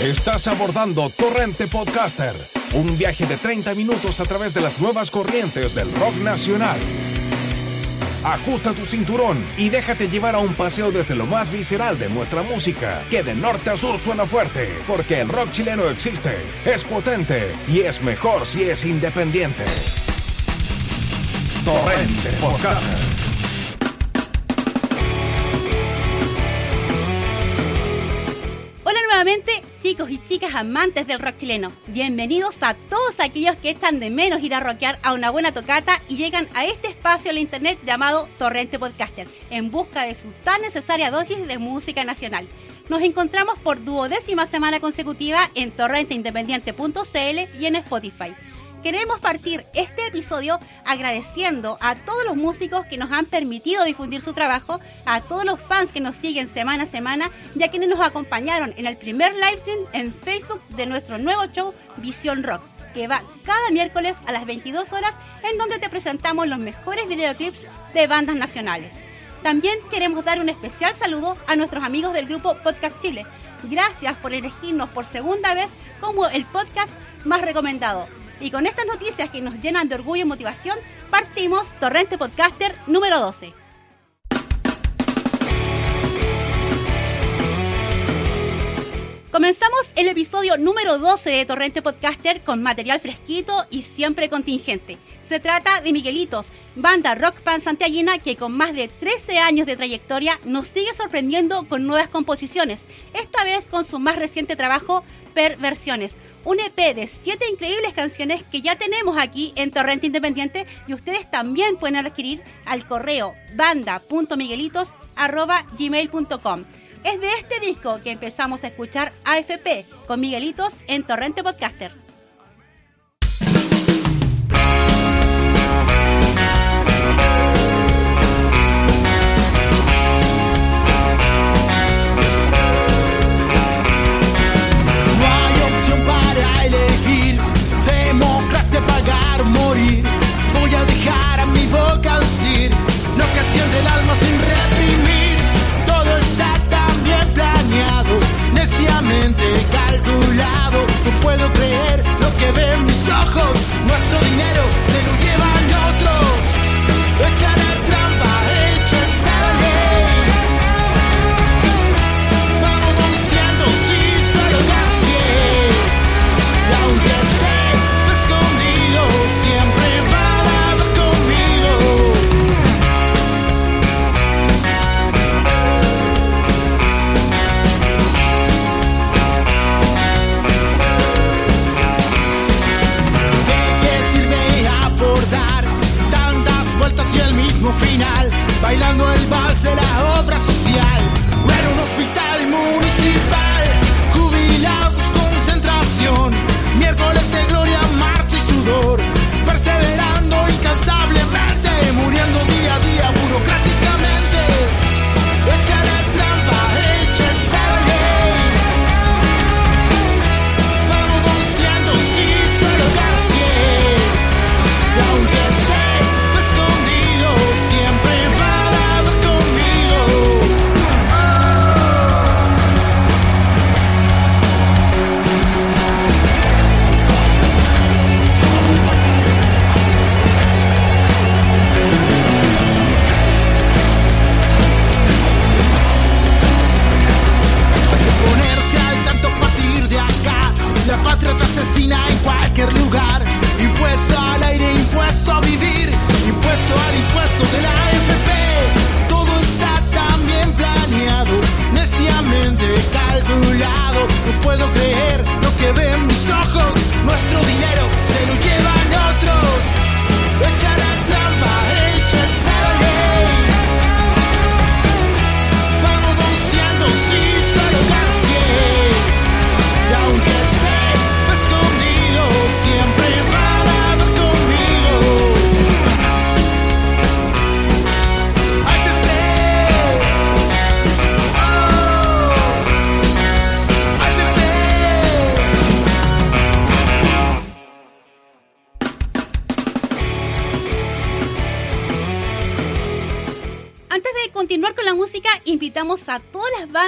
Estás abordando Torrente Podcaster, un viaje de 30 minutos a través de las nuevas corrientes del rock nacional. Ajusta tu cinturón y déjate llevar a un paseo desde lo más visceral de nuestra música, que de norte a sur suena fuerte, porque el rock chileno existe, es potente y es mejor si es independiente. Torrente Podcaster. Chicos y chicas amantes del rock chileno. Bienvenidos a todos aquellos que echan de menos ir a rockear a una buena tocata y llegan a este espacio en la internet llamado Torrente Podcaster, en busca de su tan necesaria dosis de música nacional. Nos encontramos por duodécima semana consecutiva en torrenteindependiente.cl y en Spotify. Queremos partir este episodio agradeciendo a todos los músicos que nos han permitido difundir su trabajo, a todos los fans que nos siguen semana a semana y a quienes nos acompañaron en el primer livestream en Facebook de nuestro nuevo show Visión Rock, que va cada miércoles a las 22 horas en donde te presentamos los mejores videoclips de bandas nacionales. También queremos dar un especial saludo a nuestros amigos del grupo Podcast Chile. Gracias por elegirnos por segunda vez como el podcast más recomendado. Y con estas noticias que nos llenan de orgullo y motivación, partimos Torrente Podcaster número 12. Comenzamos el episodio número 12 de Torrente Podcaster con material fresquito y siempre contingente. Se trata de Miguelitos, banda rock pan santiaguina que con más de 13 años de trayectoria nos sigue sorprendiendo con nuevas composiciones, esta vez con su más reciente trabajo, Perversiones, un EP de 7 increíbles canciones que ya tenemos aquí en Torrente Independiente y ustedes también pueden adquirir al correo banda.miguelitos.gmail.com. Es de este disco que empezamos a escuchar AFP con Miguelitos en Torrente Podcaster.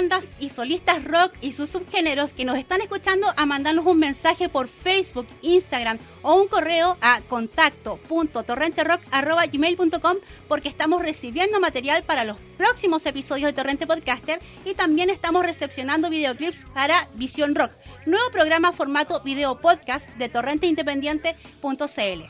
Bandas y solistas rock y sus subgéneros que nos están escuchando a mandarnos un mensaje por Facebook, Instagram o un correo a contacto.torrenterock.gmail.com porque estamos recibiendo material para los próximos episodios de Torrente Podcaster y también estamos recepcionando videoclips para Visión Rock, nuevo programa formato video podcast de torrenteindependiente.cl.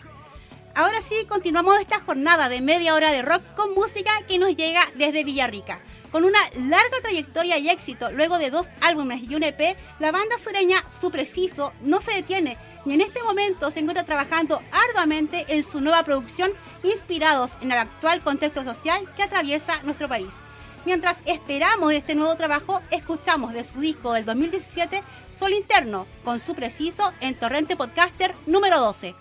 Ahora sí, continuamos esta jornada de media hora de rock con música que nos llega desde Villarrica. Con una larga trayectoria y éxito, luego de dos álbumes y un EP, la banda sureña Su Preciso no se detiene y en este momento se encuentra trabajando arduamente en su nueva producción inspirados en el actual contexto social que atraviesa nuestro país. Mientras esperamos este nuevo trabajo, escuchamos de su disco del 2017 Sol Interno con Su Preciso en Torrente Podcaster número 12.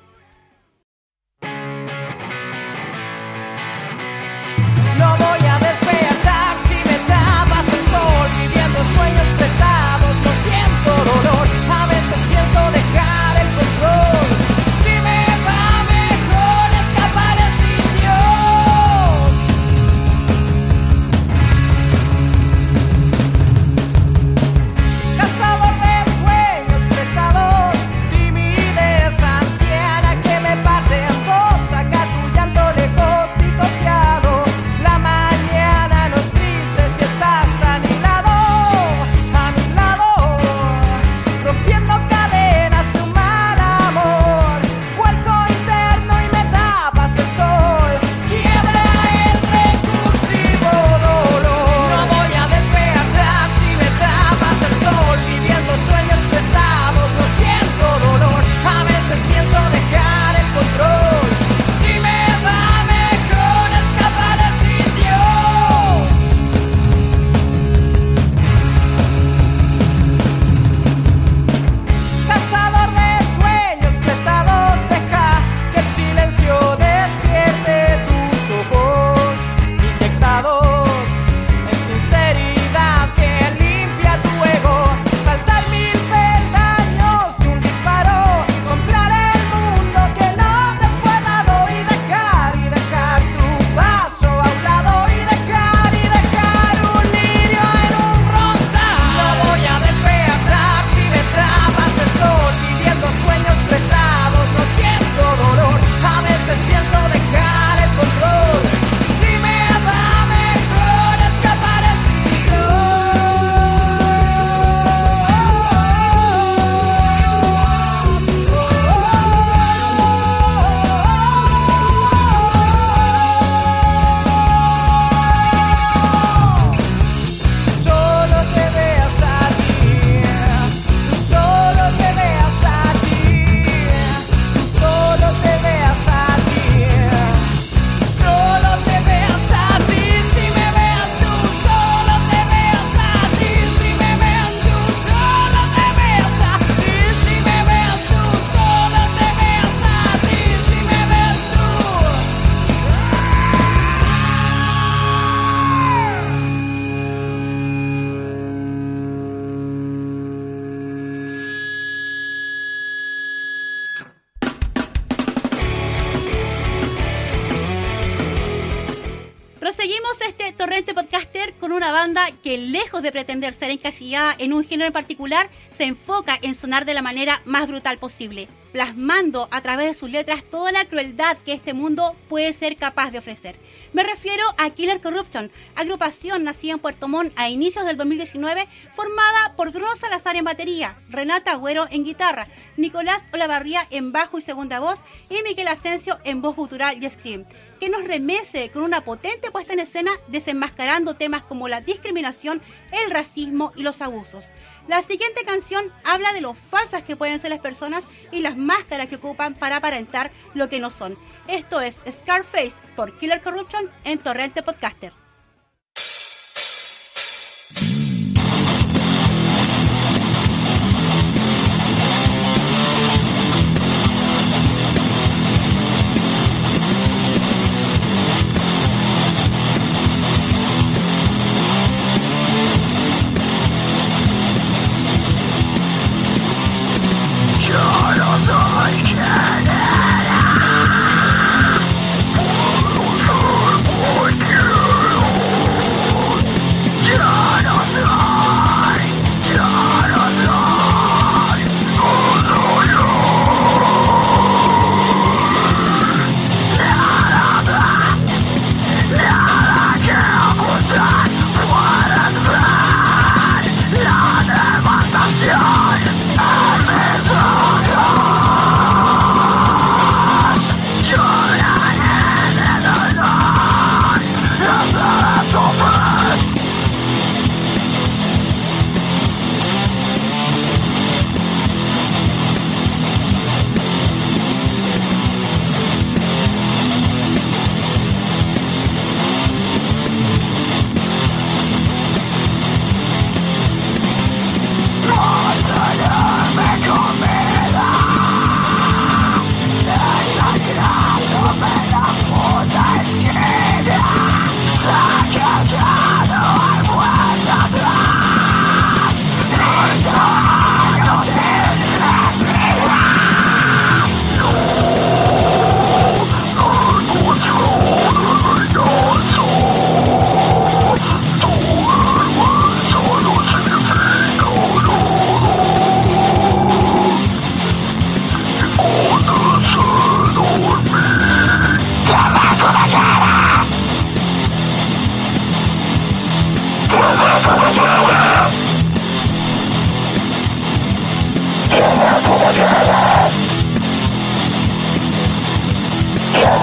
De pretender ser encasillada en un género en particular, se enfoca en sonar de la manera más brutal posible, plasmando a través de sus letras toda la crueldad que este mundo puede ser capaz de ofrecer. Me refiero a Killer Corruption, agrupación nacida en Puerto Montt a inicios del 2019, formada por Bruno Salazar en batería, Renata Agüero en guitarra, Nicolás Olavarría en bajo y segunda voz y Miguel Asensio en voz gutural y scream que nos remece con una potente puesta en escena desenmascarando temas como la discriminación, el racismo y los abusos. La siguiente canción habla de lo falsas que pueden ser las personas y las máscaras que ocupan para aparentar lo que no son. Esto es Scarface por Killer Corruption en Torrente Podcaster.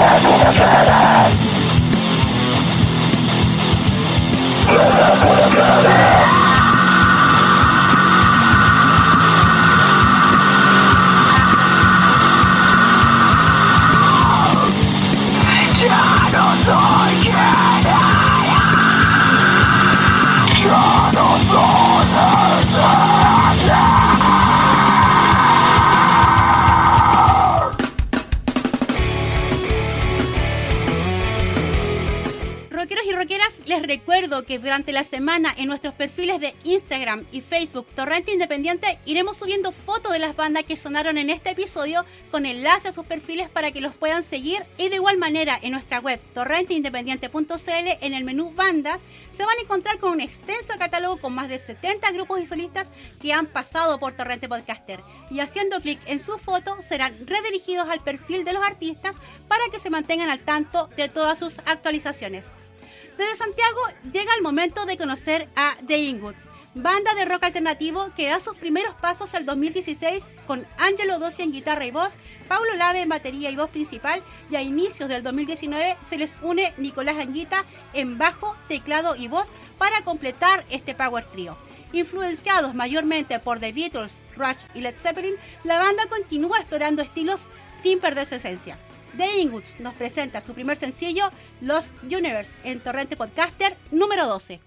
Yeah. Contando que durante la semana en nuestros perfiles de Instagram y Facebook Torrente Independiente iremos subiendo fotos de las bandas que sonaron en este episodio con enlaces a sus perfiles para que los puedan seguir y de igual manera en nuestra web torrenteindependiente.cl en el menú bandas se van a encontrar con un extenso catálogo con más de 70 grupos y solistas que han pasado por Torrente Podcaster y haciendo clic en su foto serán redirigidos al perfil de los artistas para que se mantengan al tanto de todas sus actualizaciones. Desde Santiago llega el momento de conocer a The Ingots, banda de rock alternativo que da sus primeros pasos el 2016 con Angelo Dossi en guitarra y voz, Paulo Lave en batería y voz principal y a inicios del 2019 se les une Nicolás Anguita en bajo, teclado y voz para completar este power trio. Influenciados mayormente por The Beatles, Rush y Led Zeppelin, la banda continúa explorando estilos sin perder su esencia. The Ingots nos presenta su primer sencillo, Lost Universe, en Torrente Podcaster número 12.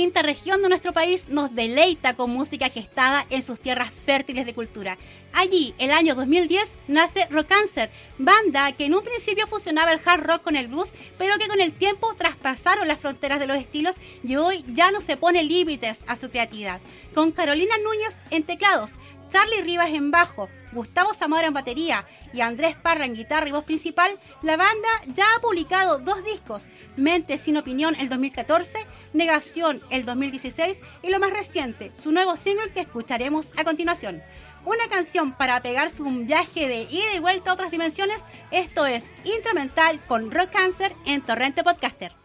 Quinta región de nuestro país nos deleita con música gestada en sus tierras fértiles de cultura. Allí, el año 2010, nace Rock Cancer, banda que en un principio fusionaba el hard rock con el blues, pero que con el tiempo traspasaron las fronteras de los estilos y hoy ya no se pone límites a su creatividad. Con Carolina Núñez en teclados, Charlie Rivas en bajo, Gustavo Zamora en batería y Andrés Parra en guitarra y voz principal, la banda ya ha publicado dos discos, Mente sin opinión el 2014, Negación el 2016 y lo más reciente, su nuevo single que escucharemos a continuación. Una canción para pegarse un viaje de ida y vuelta a otras dimensiones, esto es Instrumental con Rock Cancer en Torrente Podcaster.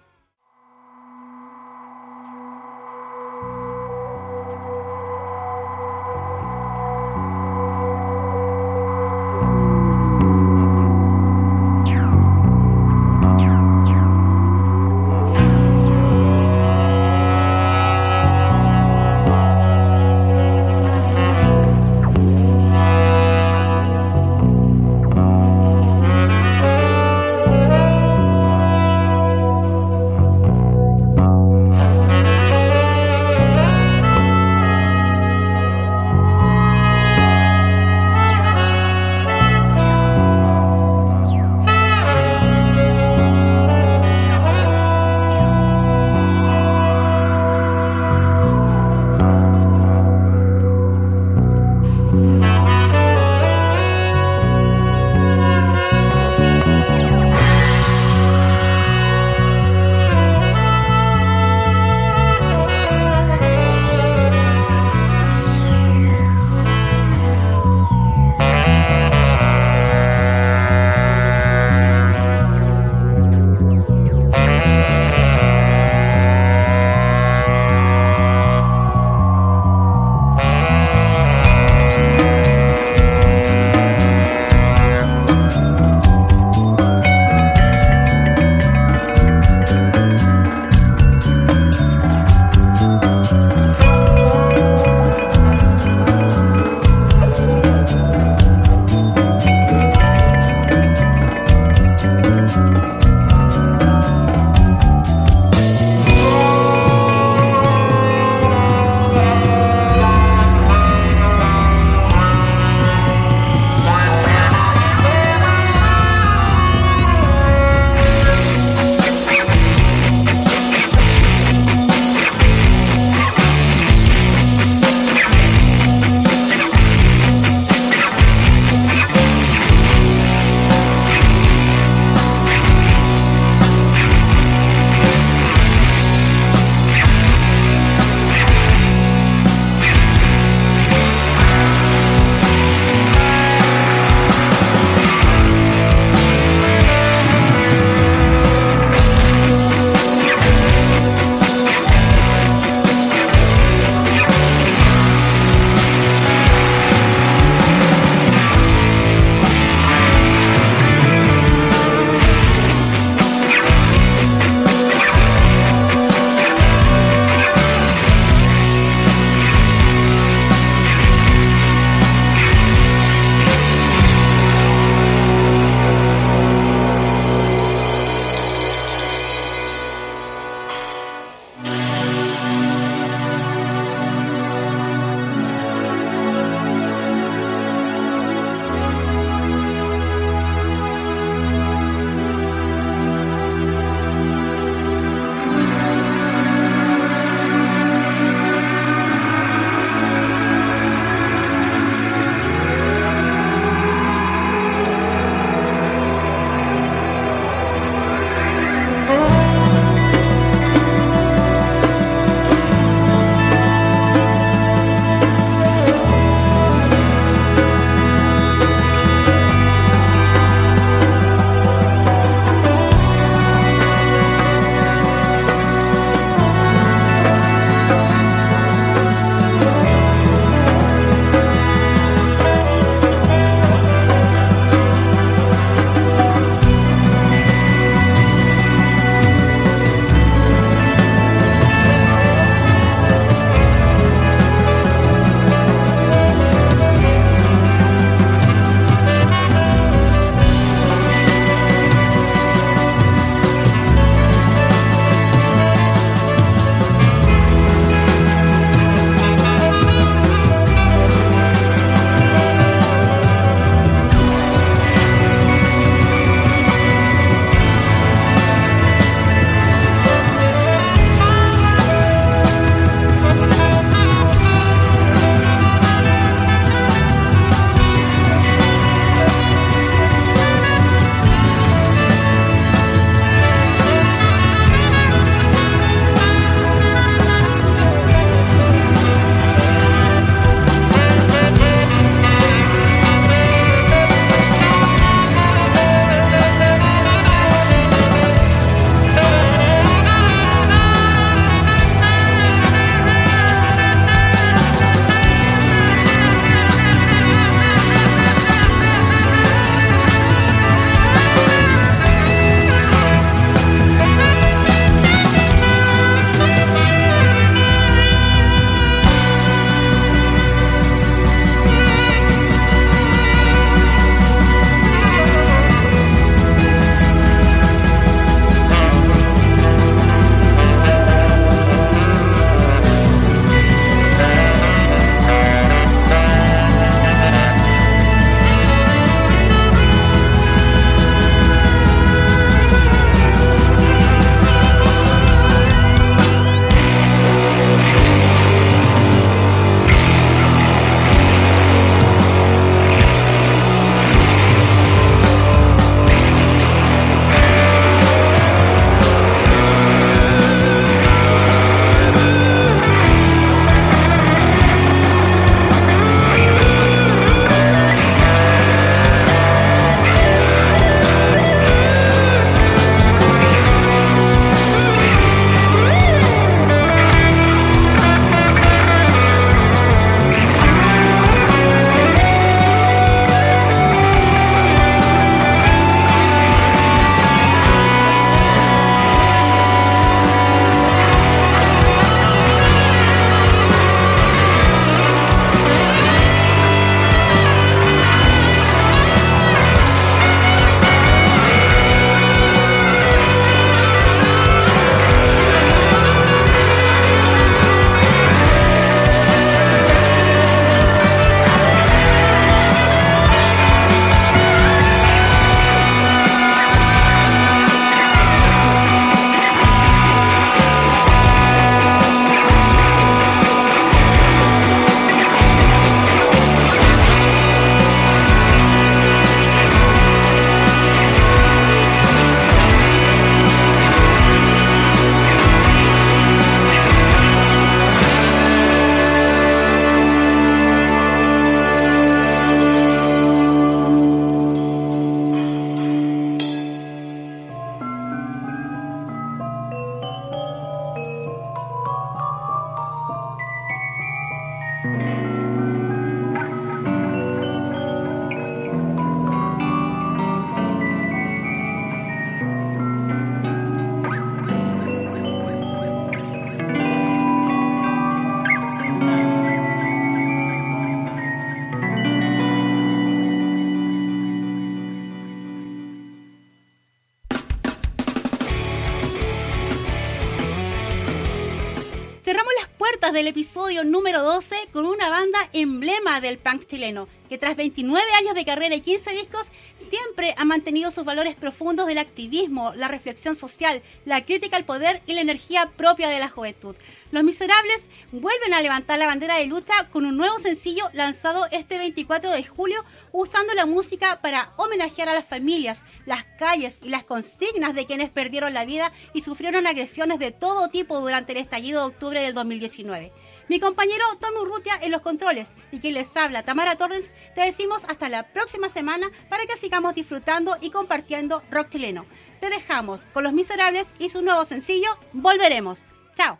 Cerramos las puertas del episodio número 12 con una banda emblema del punk chileno, que tras 29 años de carrera y 15 discos, siempre ha mantenido sus valores profundos del activismo, la reflexión social, la crítica al poder y la energía propia de la juventud. Los Miserables vuelven a levantar la bandera de lucha con un nuevo sencillo lanzado este 24 de julio usando la música para homenajear a las familias, las calles y las consignas de quienes perdieron la vida y sufrieron agresiones de todo tipo durante el estallido de octubre del 2019. Mi compañero Tommy Urrutia en los controles y quien les habla, Tamara Torres, te decimos hasta la próxima semana para que sigamos disfrutando y compartiendo rock chileno. Te dejamos con Los Miserables y su nuevo sencillo, Volveremos. Chao.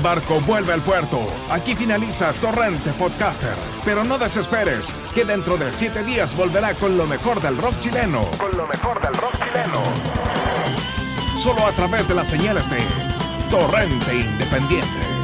El barco vuelve al puerto. Aquí finaliza Torrente Podcaster. Pero no desesperes, que dentro de siete días volverá con lo mejor del rock chileno. Con lo mejor del rock chileno. Solo a través de las señales de Torrente Independiente.